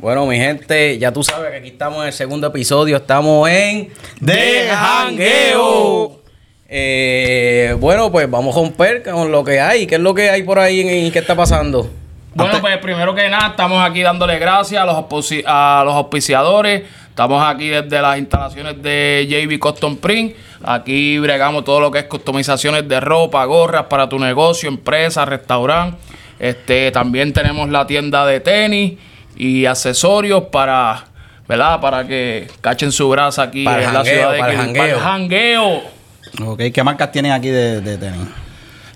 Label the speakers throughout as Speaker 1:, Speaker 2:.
Speaker 1: Bueno, mi gente, ya tú sabes que aquí estamos en el segundo episodio. Estamos en
Speaker 2: De Jangueo.
Speaker 1: Eh, bueno, pues vamos a romper con lo que hay. ¿Qué es lo que hay por ahí y qué está pasando?
Speaker 2: Bueno, pues primero que nada, estamos aquí dándole gracias a los, a los auspiciadores. Estamos aquí desde las instalaciones de JB Custom Print. Aquí bregamos todo lo que es customizaciones de ropa, gorras para tu negocio, empresa, restaurante. Este, también tenemos la tienda de tenis y accesorios para, ¿verdad? Para que cachen su grasa aquí
Speaker 1: Para el
Speaker 2: en la
Speaker 1: jangueo,
Speaker 2: ciudad de
Speaker 1: para el
Speaker 2: Quil- para el jangueo.
Speaker 3: Ok, ¿qué marcas tienen aquí de, de tenis?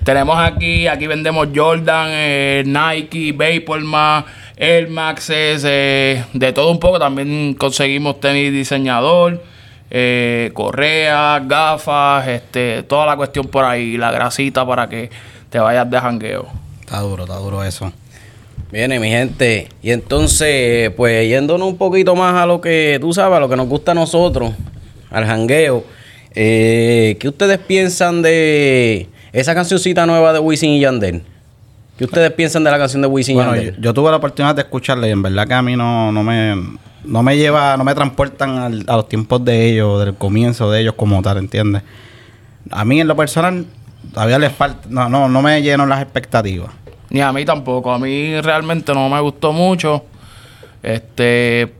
Speaker 2: Tenemos aquí, aquí vendemos Jordan, eh, Nike, Vaporman, Air Maxes, eh, de todo un poco. También conseguimos tenis diseñador, eh, correa, gafas, este, toda la cuestión por ahí, la grasita para que te vayas de jangueo.
Speaker 3: Está duro, está duro eso.
Speaker 1: Viene, mi gente. Y entonces, pues yéndonos un poquito más a lo que tú sabes, a lo que nos gusta a nosotros, al jangueo. Eh, ¿Qué ustedes piensan de esa cancioncita nueva de Wisin y Yandel? ¿Qué ustedes piensan de la canción de Wisin y
Speaker 3: Bueno, yo,
Speaker 1: Yandel?
Speaker 3: yo tuve la oportunidad de escucharla y en verdad que a mí no, no me no me lleva, no me transportan al- a los tiempos de ellos, del comienzo de ellos como tal, ¿entiendes? A mí en lo personal todavía les falta, no, no, no me lleno las expectativas.
Speaker 2: Ni a mí tampoco. A mí realmente no me gustó mucho. Este.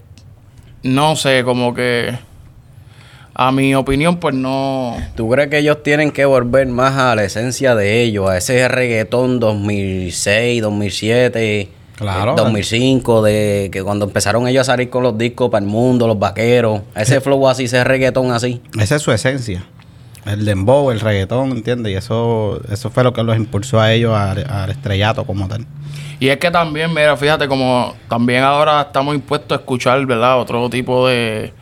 Speaker 2: No sé, como que. A mi opinión, pues no.
Speaker 1: ¿Tú crees que ellos tienen que volver más a la esencia de ellos, a ese reggaetón 2006, 2007,
Speaker 3: Claro.
Speaker 1: eh, 2005, de que cuando empezaron ellos a salir con los discos para el mundo, los vaqueros, ese flow así, ese reggaetón así?
Speaker 3: Esa es su esencia. El dembow, el reggaetón, ¿entiendes? Y eso, eso fue lo que los impulsó a ellos al, al estrellato como tal.
Speaker 2: Y es que también, mira, fíjate, como también ahora estamos impuestos a escuchar, ¿verdad? Otro tipo de.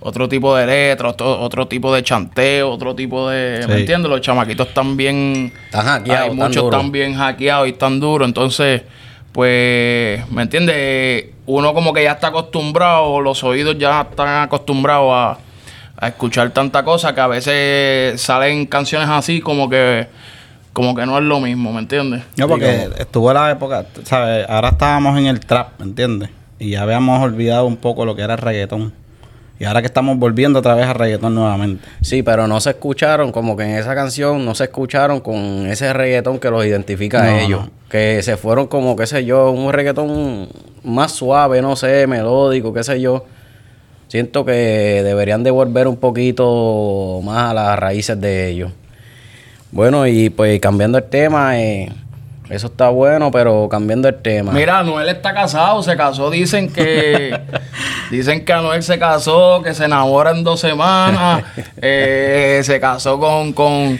Speaker 2: Otro tipo de letra, otro, otro tipo de chanteo, otro tipo de.
Speaker 3: Sí.
Speaker 2: ¿Me entiendes? Los chamaquitos están bien.
Speaker 1: Están hackeados,
Speaker 2: Hay muchos están bien hackeados y están duros. Entonces, pues, ¿me entiendes? Uno como que ya está acostumbrado, los oídos ya están acostumbrados a, a escuchar tanta cosa que a veces salen canciones así como que como que no es lo mismo, ¿me entiendes?
Speaker 3: No, porque estuvo la época, ¿sabes? Ahora estábamos en el trap, ¿me entiendes? Y ya habíamos olvidado un poco lo que era el reggaetón. Y ahora que estamos volviendo otra vez a reggaetón nuevamente.
Speaker 1: Sí, pero no se escucharon, como que en esa canción no se escucharon con ese reggaetón que los identifica a ellos.
Speaker 3: no.
Speaker 1: Que se fueron como, qué sé yo, un reggaetón más suave, no sé, melódico, qué sé yo. Siento que deberían de volver un poquito más a las raíces de ellos. Bueno, y pues cambiando el tema, eh, eso está bueno, pero cambiando el tema.
Speaker 2: Mira, Anuel está casado, se casó, dicen que dicen que Anuel se casó, que se enamora en dos semanas, eh, se casó con, con,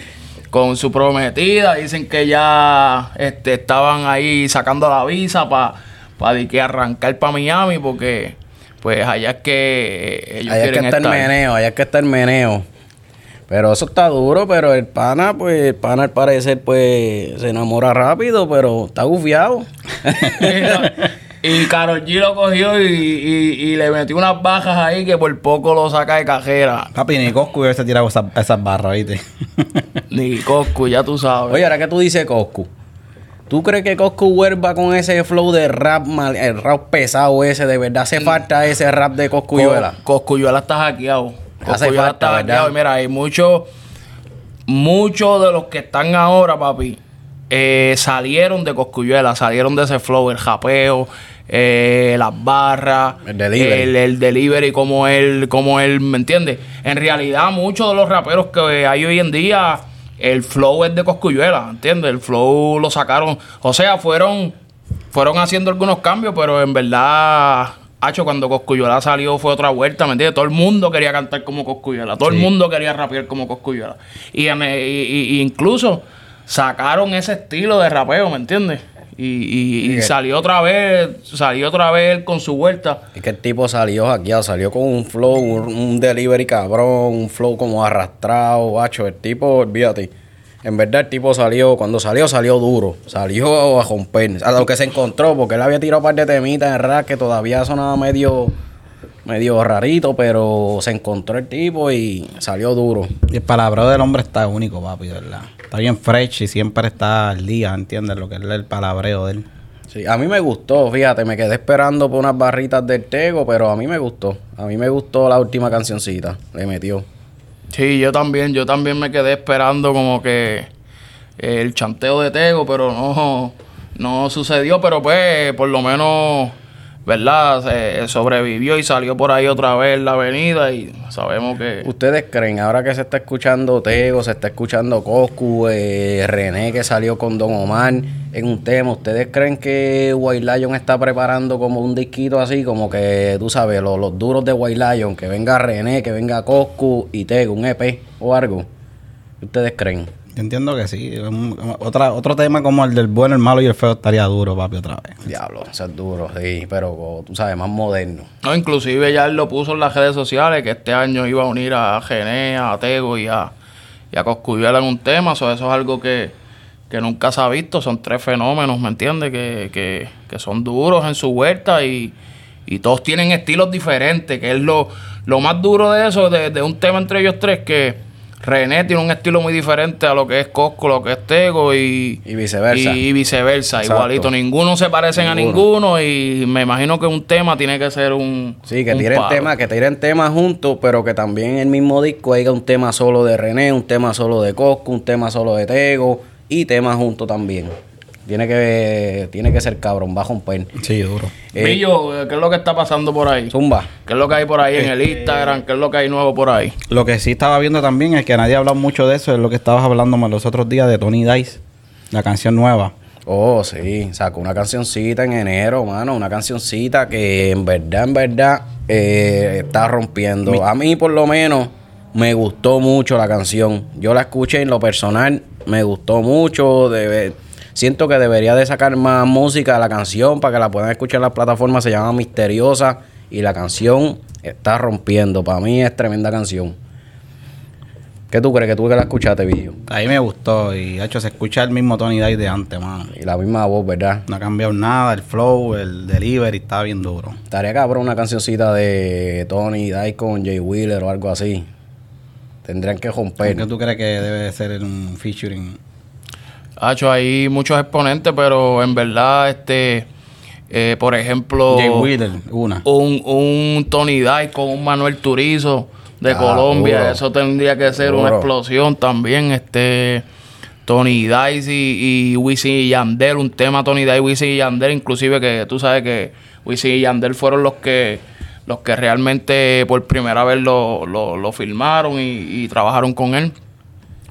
Speaker 2: con su prometida, dicen que ya este, estaban ahí sacando la visa para que arrancar para Miami porque pues allá es que ellos
Speaker 1: Allá es que está el meneo, allá es que está el meneo. Pero eso está duro, pero el pana, pues, el pana al parecer, pues, se enamora rápido, pero está gufiado.
Speaker 2: y Karol G lo cogió y, y- y le metió unas bajas ahí que por poco lo saca de cajera.
Speaker 3: Papi, ni Coscu hubiese tirado esas, esas barras, ¿viste?
Speaker 2: Ni Coscu, ya tú sabes.
Speaker 1: Oye, ahora que tú dices Coscu, ¿tú crees que Coscu vuelva con ese flow de rap, mal- el rap pesado ese? ¿De verdad hace falta ese rap de Coscuyuela?
Speaker 2: Co- Coscuyuela está hackeado. Coscuyuela está hackeado. Y mira, hay muchos, muchos de los que están ahora, papi, eh, salieron de Coscuyuela, salieron de ese flow, el japeo, eh, las barras,
Speaker 1: El delivery.
Speaker 2: el, el delivery, como él, como él, ¿me entiendes? En realidad, muchos de los raperos que hay hoy en día, el flow es de Coscuyuela, ¿entiendes? El flow lo sacaron, o sea, fueron, fueron haciendo algunos cambios, pero en verdad, Hacho, cuando Coscuyuela salió fue otra vuelta, ¿me entiendes? Todo el mundo quería cantar como Coscuyuela, todo el mundo quería rapear como Coscuyuela. Y, y- y incluso sacaron ese estilo de rapeo, ¿me entiendes? Y, y- y salió otra vez, salió otra vez con su vuelta.
Speaker 1: Es que el tipo salió hackeado, salió con un flow, un, un delivery cabrón, un flow como arrastrado, bacho. El tipo, olvídate. En verdad, el tipo salió, cuando salió, salió duro. Salió a romper. A lo que se encontró, porque él había tirado un par de temitas en rap que todavía sonaba medio, medio rarito, pero se encontró el tipo y salió duro.
Speaker 3: Y el palabreo del hombre está único, papi, de verdad. Está bien fresh y siempre está al día, ¿entiendes? Lo que es el palabreo de él.
Speaker 1: Sí, a mí me gustó, fíjate, me quedé esperando por unas barritas del Tego, pero a mí me gustó. A mí me gustó la última cancioncita, le metió.
Speaker 2: Sí, yo también, yo también me quedé esperando como que el chanteo de Tego, pero no, no sucedió, pero pues por lo menos ¿verdad? Se sobrevivió y salió por ahí otra vez la avenida y sabemos que...
Speaker 1: ¿Ustedes creen, ahora que se está escuchando Tego, se está escuchando Coscu, eh, René que salió con Don Omar en un tema, ¿ustedes creen que White Lion está preparando como un disquito así, como que tú sabes, los, los duros de White Lion, que venga René, que venga Coscu y Tego, un EP o algo? ¿Ustedes creen?
Speaker 3: Yo entiendo que sí. otra, otro tema como el del bueno, el malo y el feo estaría duro, papi, otra vez.
Speaker 1: Diablo, eso es duro, sí, pero tú sabes, más moderno.
Speaker 2: No, inclusive ya él lo puso en las redes sociales que este año iba a unir a Gené, a Tego y a, y a Coscuyuela en un tema. eso es algo que, nunca se ha visto. Son tres fenómenos, ¿me entiendes? Que, son duros en su vuelta y, todos tienen estilos diferentes, que es lo, lo más duro de eso, de, de un tema entre ellos tres, que René tiene un estilo muy diferente a lo que es Cosco, lo que es Tego y,
Speaker 1: viceversa.
Speaker 2: Y, viceversa, igualito. Ninguno se parecen a ninguno y me imagino que un tema tiene que ser un.
Speaker 1: Sí, que tiren temas, que tiren temas juntos, pero que también en el mismo disco haya un tema solo de René, un tema solo de Cosco, un tema solo de Tego y temas juntos también. Tiene que, tiene que ser cabrón, va a romper.
Speaker 3: Sí, duro.
Speaker 2: Eh, Millo, ¿qué es lo que está pasando por ahí?
Speaker 1: Zumba.
Speaker 2: ¿Qué es lo que hay por ahí en el eh, Instagram? ¿Qué es lo que hay nuevo por ahí?
Speaker 3: Lo que sí estaba viendo también es que nadie ha hablado mucho de eso, es lo que estabas hablando los otros días de Tony Dice, la canción nueva.
Speaker 1: Oh, sí, sacó una cancioncita en enero, mano, una cancioncita que en verdad, en verdad, eh, está rompiendo. A mí, por lo menos, me gustó mucho la canción. Yo la escuché en lo personal, me gustó mucho. De, Siento que debería de sacar más música a la canción para que la puedan escuchar en las plataformas. Se llama Misteriosa y la canción está rompiendo. Para mí es tremenda canción. ¿Qué tú crees que tú que la escuchaste, video?
Speaker 3: A mí me gustó y de hecho se escucha el mismo Tony Dice de antes, mano.
Speaker 1: Y la misma voz, ¿verdad?
Speaker 3: No ha cambiado nada, el flow, el delivery está bien duro.
Speaker 1: Estaría cabrón una cancioncita de Tony Dice con Jay Wheeler o algo así. Tendrían que romper.
Speaker 3: ¿Qué tú crees que debe ser un featuring?
Speaker 2: Hacho, hay muchos exponentes, pero en verdad, este, eh, por ejemplo,
Speaker 3: Jay Wheeler, una.
Speaker 2: Un, un Tony Dice con un Manuel Turizo de ah, Colombia, eso tendría que ser una explosión también. Este, Tony Dice y, y Wisin y Yandel, un tema Tony Dice, Wisin y Yandel, inclusive que tú sabes que Wisin y Yandel fueron los que los que realmente por primera vez lo, lo, lo filmaron y, y trabajaron con él.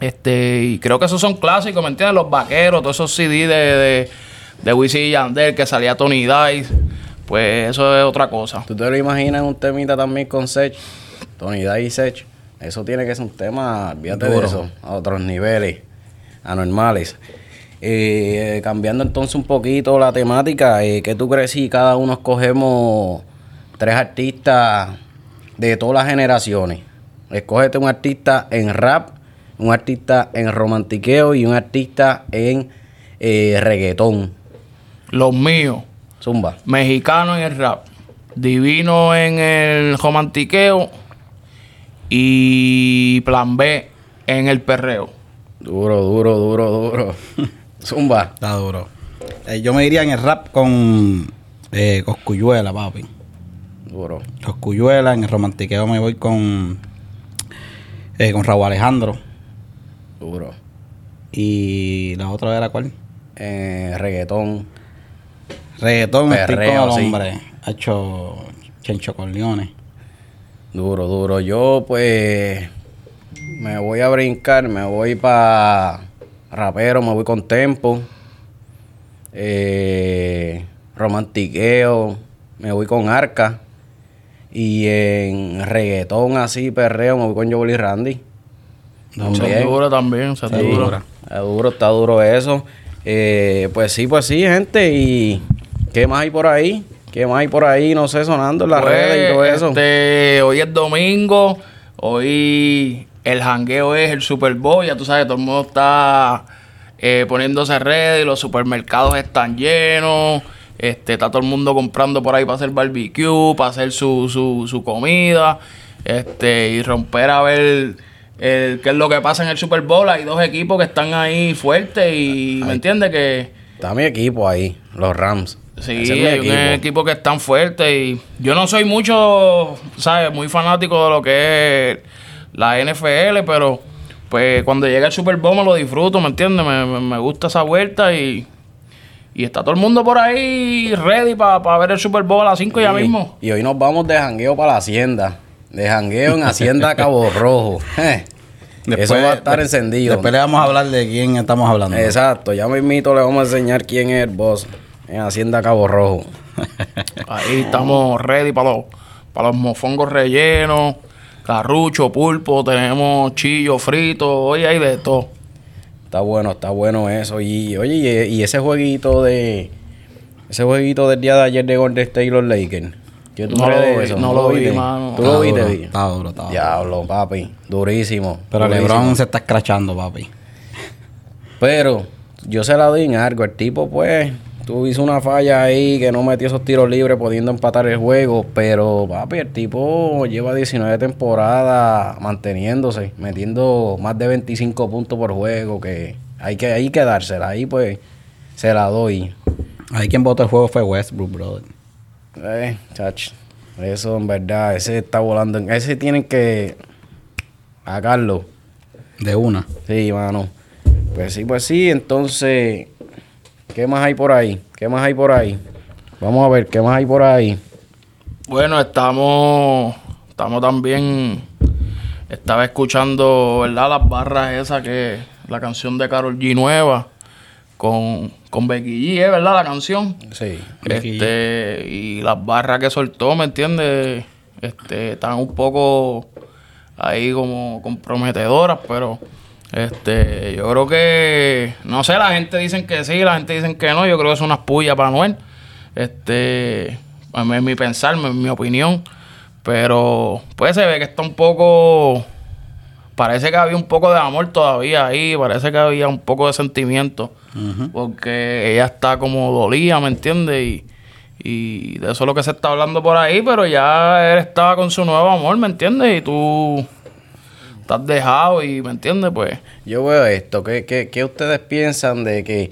Speaker 2: Este, y creo que esos son clásicos, ¿me entiendes? Los vaqueros, todos esos CD de, de, de Wisin y Yandel, que salía Tony Dice. Pues eso es otra cosa.
Speaker 1: ¿Tú te lo imaginas un temita también con Sech? Tony Dice y Sech. Eso tiene que ser un tema, olvídate de eso, a otros niveles, anormales. Eh, cambiando entonces un poquito la temática, eh, ¿qué tú crees si cada uno escogemos tres artistas de todas las generaciones? Escógete un artista en rap, un artista en romantiqueo y un artista en eh, reggaetón.
Speaker 2: Los míos.
Speaker 1: Zumba.
Speaker 2: Mexicano en el rap. Divino en el romantiqueo. Y plan B en el perreo.
Speaker 1: Duro, duro, duro, duro. Zumba.
Speaker 3: Está duro. Eh, yo me diría en el rap con eh, Coscuyuela, papi.
Speaker 1: Duro.
Speaker 3: Coscuyuela, en el romantiqueo me voy con, eh, con Raúl Alejandro.
Speaker 1: Duro.
Speaker 3: ¿Y la otra era cuál?
Speaker 1: Eh, reggaetón.
Speaker 3: Reggaetón, estoy el hombre. Ha hecho Chencho Corleone.
Speaker 1: Duro, duro. Yo, pues, me voy a brincar, me voy para rapero, me voy con tempo. Eh, romantiqueo, me voy con arca. Y en reggaetón así, perreo, me voy con Joel y Randy.
Speaker 2: También. duro también,
Speaker 1: se duro. Está duro, está duro eso. Eh, pues sí, pues sí, gente. ¿Y qué más hay por ahí? ¿Qué más hay por ahí? No sé, sonando en las pues, redes y todo eso.
Speaker 2: Este, hoy es domingo. Hoy el jangueo es el Super Bowl. Ya tú sabes, todo el mundo está eh, poniéndose redes. Los supermercados están llenos. Este, está todo el mundo comprando por ahí para hacer barbecue, para hacer su, su, su comida. Este, y romper a ver el, qué es lo que pasa en el Super Bowl. Hay dos equipos que están ahí fuertes y, ¿me entiendes? Que,
Speaker 1: Está mi equipo ahí, los Rams.
Speaker 2: Sí,
Speaker 1: es
Speaker 2: hay un equipo que es tan fuerte y yo no soy mucho, ¿sabes? Muy fanático de lo que es la NFL, pero pues cuando llega el Super Bowl me lo disfruto, ¿me entiendes? Me, me- gusta esa vuelta y, y está todo el mundo por ahí ready para ver el Super Bowl a las 5 ya mismo.
Speaker 1: Y hoy nos vamos de jangueo para la hacienda. De jangueo en Hacienda Cabo Rojo. Eso va a estar encendido.
Speaker 3: Después le vamos a hablar de quién estamos hablando.
Speaker 1: Exacto, ya mismito le vamos a enseñar quién es el boss en Hacienda Cabo Rojo.
Speaker 2: Ahí estamos ready para los, para los mofongos rellenos, carrucho, pulpo, tenemos chillo frito, oye, hay de todo.
Speaker 1: Está bueno, está bueno eso. Y oye, y, y ese jueguito de. Ese jueguito del día de ayer de Golden State y los Lakers. ¿Qué tú
Speaker 2: No lo
Speaker 1: de
Speaker 2: vi,
Speaker 1: eso?
Speaker 2: no lo vi,
Speaker 1: viste?
Speaker 2: mano.
Speaker 1: ¿Tú lo viste,
Speaker 3: duro,
Speaker 1: vi?
Speaker 3: Está duro, está duro.
Speaker 1: Diablo, papi. Durísimo.
Speaker 3: Pero
Speaker 1: durísimo.
Speaker 3: LeBron se está escrachando, papi.
Speaker 1: Pero yo se la doy en algo. El tipo, pues, tú hizo una falla ahí que no metió esos tiros libres pudiendo empatar el juego. Pero, papi, el tipo lleva 19 temporadas manteniéndose, metiendo más de 25 puntos por juego. Que hay que, hay que dársela. Ahí, pues, se la doy.
Speaker 3: Ahí quien votó el juego fue Westbrook, brother.
Speaker 1: Eh, chach. Eso en verdad, ese está volando. Ese tienen que sacarlo.
Speaker 3: De una.
Speaker 1: Sí, mano. Pues sí, pues sí. Entonces, ¿qué más hay por ahí? ¿Qué más hay por ahí? Vamos a ver, ¿qué más hay por ahí?
Speaker 2: Bueno, estamos, estamos también, estaba escuchando, ¿verdad? Las barras esas que, la canción de Carol G nueva, con, con Becky G, ¿eh? ¿verdad? La canción.
Speaker 1: Sí.
Speaker 3: Becky
Speaker 2: Este, y las barras que soltó, ¿me entiendes? Este, están un poco ahí como comprometedoras, pero este, yo creo que, no sé, la gente dicen que sí, la gente dicen que no, yo creo que es unas pullas para Noel. Este, a mí es mi pensar, mi, mi opinión, pero pues se ve que está un poco, parece que había un poco de amor todavía ahí, parece que había un poco de sentimiento, porque ella está como dolida, ¿me entiendes? Y, y de eso es lo que se está hablando por ahí, pero ya él estaba con su nuevo amor, ¿me entiendes? Y tú estás dejado y, ¿me entiendes? Pues
Speaker 1: Yo veo esto. ¿Qué, qué, qué ustedes piensan de que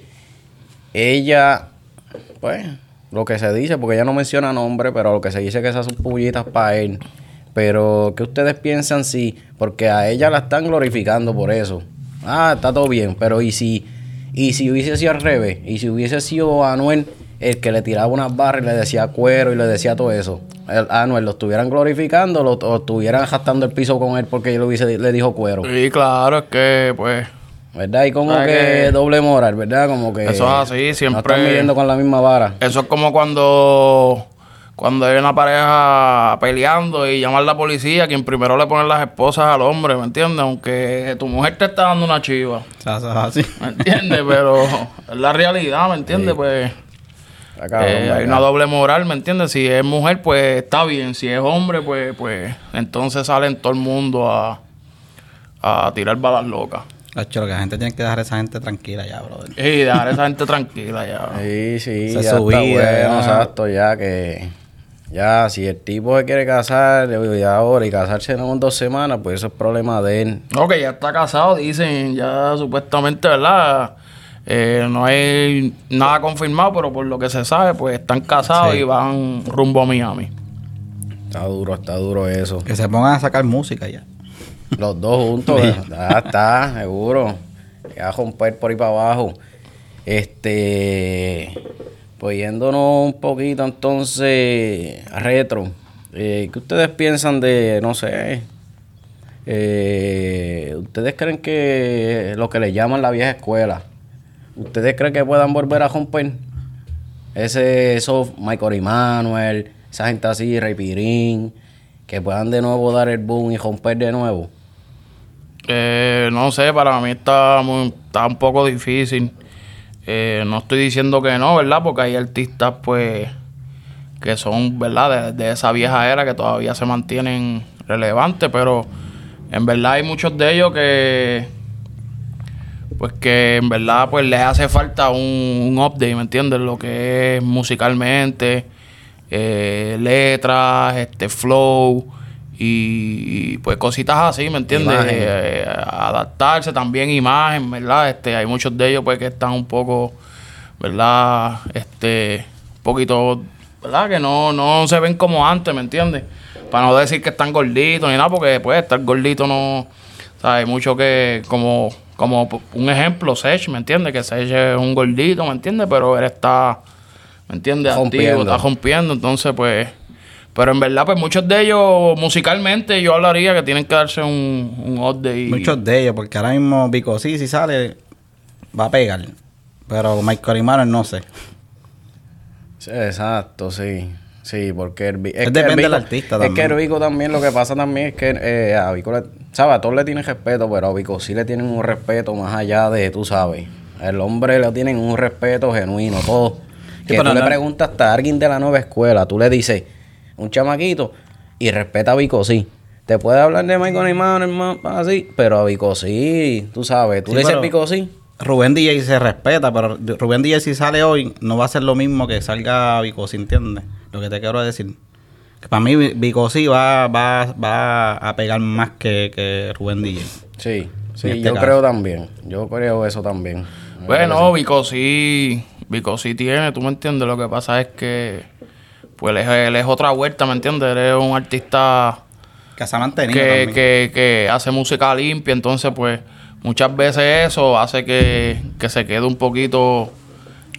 Speaker 1: ella, pues, lo que se dice, porque ella no menciona nombre, pero lo que se dice que esas son pullitas para él. Pero, ¿qué ustedes piensan si, porque a ella la están glorificando por eso? Ah, está todo bien, pero ¿y si, y si hubiese sido al revés? ¿Y si hubiese sido Anuel el que le tiraba unas barras y le decía cuero y le decía todo eso? El, Anuel lo estuvieran glorificando lo- o estuvieran jastando el piso con él porque él hubiese, le dijo cuero.
Speaker 2: sí, claro, es que pues
Speaker 1: ¿Verdad? Y como
Speaker 2: ¿Sabes
Speaker 1: que doble moral, ¿verdad? Como que...
Speaker 2: Eso es así, siempre-
Speaker 1: No están midiendo con la misma vara.
Speaker 2: Eso es como cuando, cuando hay una pareja peleando y llaman a la policía, quien primero le pone las esposas al hombre, ¿me entiendes? Aunque tu mujer te está dando una chiva,
Speaker 3: así.
Speaker 2: ¿me entiendes? Pero es la realidad, ¿me entiendes? Pues
Speaker 1: cabrón,
Speaker 2: eh, hay una doble moral, ¿me entiendes? Si es mujer, pues está bien. Si es hombre, pues, pues entonces salen todo el mundo a, a tirar balas locas.
Speaker 3: Hacho, lo que la gente tiene que dejar a esa gente tranquila ya, brother.
Speaker 2: Y dejar a esa gente tranquila ya.
Speaker 1: Sí, sí,
Speaker 3: es
Speaker 1: ya
Speaker 3: su
Speaker 1: está
Speaker 3: vida.
Speaker 1: bueno, exacto, ya que... Ya, si el tipo se quiere casar y ahora y casarse en dos semanas, pues eso es problema de él.
Speaker 2: No, que ya está casado, dicen, ya supuestamente, ¿verdad? Eh, no hay nada confirmado, pero por lo que se sabe, pues están casados
Speaker 3: Sí.
Speaker 2: y van rumbo a Miami.
Speaker 1: Está duro, está duro eso.
Speaker 3: Que se pongan a sacar música ya.
Speaker 1: Los dos juntos, ya está, seguro. Ya romper por ahí para abajo. Este, pues yéndonos un poquito entonces retro. Eh, ¿Qué ustedes piensan de, no sé, eh, ustedes creen que lo que le llaman la vieja escuela, ustedes creen que puedan volver a romper? Ese, esos Michael Emanuel, esa gente así, Rey Pirín, que puedan de nuevo dar el boom y romper de nuevo.
Speaker 2: Eh, no sé, para mí está, muy- está un poco difícil. Eh, no estoy diciendo que no, ¿verdad? Porque hay artistas, pues, que son, ¿verdad? De, esa vieja era que todavía se mantienen relevantes, pero en verdad hay muchos de ellos que, pues, que en verdad, pues, les hace falta un, un update, ¿me entiendes? Lo que es musicalmente, eh, letras, este, flow y, pues cositas así, ¿me entiendes?
Speaker 1: Imagen.
Speaker 2: Eh, adaptarse también imagen, ¿verdad? Este, hay muchos de ellos pues que están un poco ¿verdad? Este, un poquito, ¿verdad? Que no, no se ven como antes, ¿me entiendes? Para no decir que están gorditos ni nada, porque después estar gordito no, ¿sabes? Mucho que, como, como un ejemplo, Sech, ¿me entiendes? Que Sech es un gordito, ¿me entiendes? Pero él está, ¿me entiendes? Activo, está rompiendo, entonces pues... Pero en verdad, pues muchos de ellos, musicalmente, yo hablaría que tienen que darse un, un update. y-
Speaker 3: Muchos de ellos, porque ahora mismo Vico sí, si sale, va a pegar. Pero Michael Imanes no sé.
Speaker 1: Sí, exacto, sí. Sí, porque el,
Speaker 3: Es
Speaker 1: que
Speaker 3: depende
Speaker 1: el
Speaker 3: del artista
Speaker 1: Es que
Speaker 3: también.
Speaker 1: el Vico también lo que pasa también es que eh, a Vico le, ¿sabes? A todos le tienen respeto, pero a Vico sí le tienen un respeto más allá de, tú sabes. El hombre le tienen un respeto genuino, todo. Que
Speaker 3: pero
Speaker 1: tú le preguntas hasta a alguien de la nueva escuela, tú le dices, un chamaquito, y respeta a Vico sí. Te puede hablar de Michael Neymar, hermano, así, pero a Vico sí, tú sabes. Tú
Speaker 3: Sí,
Speaker 1: le dices
Speaker 3: pero-
Speaker 1: Vico sí.
Speaker 3: Rubén DJ se respeta, pero Rubén DJ si sale hoy no va a ser lo mismo que salga Vico, ¿sí entiendes? Lo que te quiero decir. Que para mí Vico sí va, va, va a pegar más que, que Rubén DJ.
Speaker 1: Sí, sí,
Speaker 3: este
Speaker 1: yo
Speaker 3: caso.
Speaker 1: creo también. Yo creo eso también.
Speaker 2: Bueno, Vico sí, Vico sí tiene, tú me entiendes. Lo que pasa es que, pues él es, él es otra vuelta, ¿me entiendes? Él es un artista
Speaker 3: Que se ha mantenido
Speaker 2: que,
Speaker 3: también.
Speaker 2: que, que hace música limpia, entonces, pues muchas veces eso hace que, que se quede un poquito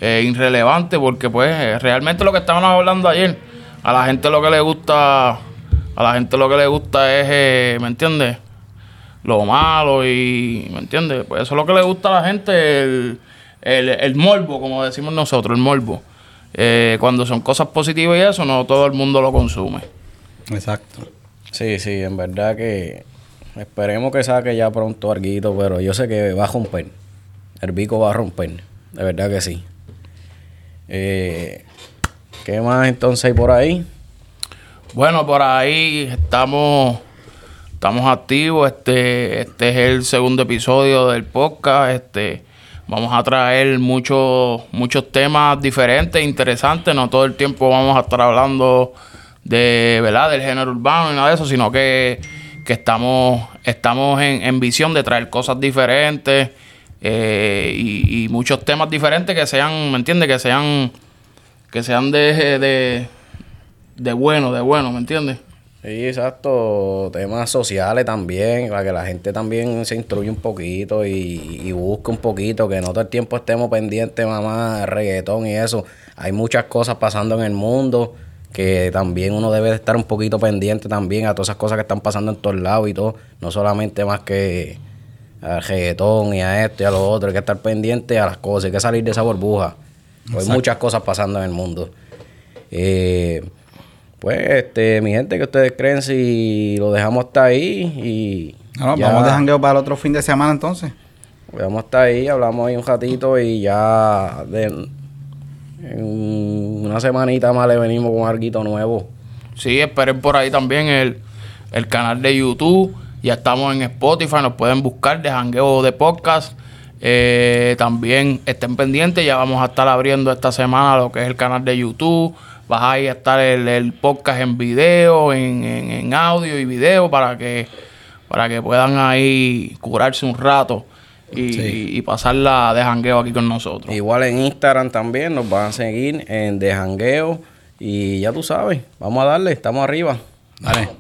Speaker 2: eh, irrelevante, porque, pues, eh, realmente lo que estábamos hablando ayer, a la gente lo que le gusta, a la gente lo que le gusta es, eh, ¿me entiendes? lo malo y, ¿me entiendes? Pues eso es lo que le gusta a la gente, el, el, el morbo, como decimos nosotros, el morbo. Eh, cuando son cosas positivas y eso, no todo el mundo lo consume.
Speaker 3: Exacto.
Speaker 1: Sí, sí, en verdad que esperemos que saque ya pronto arguito, pero yo sé que va a romper. El bico va a romper, de verdad que sí. Eh, ¿Qué más entonces hay por ahí?
Speaker 2: Bueno, por ahí estamos, estamos activos. Este, este es el segundo episodio del podcast. Este, vamos a traer muchos, muchos temas diferentes, interesantes. No todo el tiempo vamos a estar hablando de, ¿verdad? Del género urbano y nada de eso, sino que, que estamos, estamos en, en visión de traer cosas diferentes eh, y, muchos temas diferentes que sean, ¿me entiendes? Que sean, que sean de, de, de bueno, de bueno, ¿me entiendes?
Speaker 1: Sí, exacto. Temas sociales también, para que la gente también se instruya un poquito y, y busque un poquito, que no todo el tiempo estemos pendientes, mamá, de reggaetón y eso. Hay muchas cosas pasando en el mundo que también uno debe de estar un poquito pendiente también a todas esas cosas que están pasando en todos lados y todo. No solamente más que al reggaetón y a esto y a lo otro. Hay que estar pendiente a las cosas, hay que salir de esa burbuja. Hay muchas cosas pasando en el mundo. Eh, pues, este, mi gente, que ustedes creen si lo dejamos hasta ahí? Y
Speaker 3: No,
Speaker 1: ya-
Speaker 3: vamos de jangueo para el otro fin de semana entonces.
Speaker 1: Vamos hasta ahí, hablamos ahí un ratito y ya de, en una semanita más le venimos con algo nuevo.
Speaker 2: Sí, esperen por ahí también el, el canal de YouTube. Ya estamos en Spotify, nos pueden buscar de Jangueo de Podcast. Eh, también estén pendientes, ya vamos a estar abriendo esta semana lo que es el canal de YouTube. Va a estar el, el podcast en video, en, en- en audio y video para que, para que puedan ahí curarse un rato y, y- y pasarla de jangueo aquí con nosotros.
Speaker 1: Igual en Instagram también nos van a seguir en De Jangueo. Y ya tú sabes, vamos a darle, estamos arriba.
Speaker 3: Dale.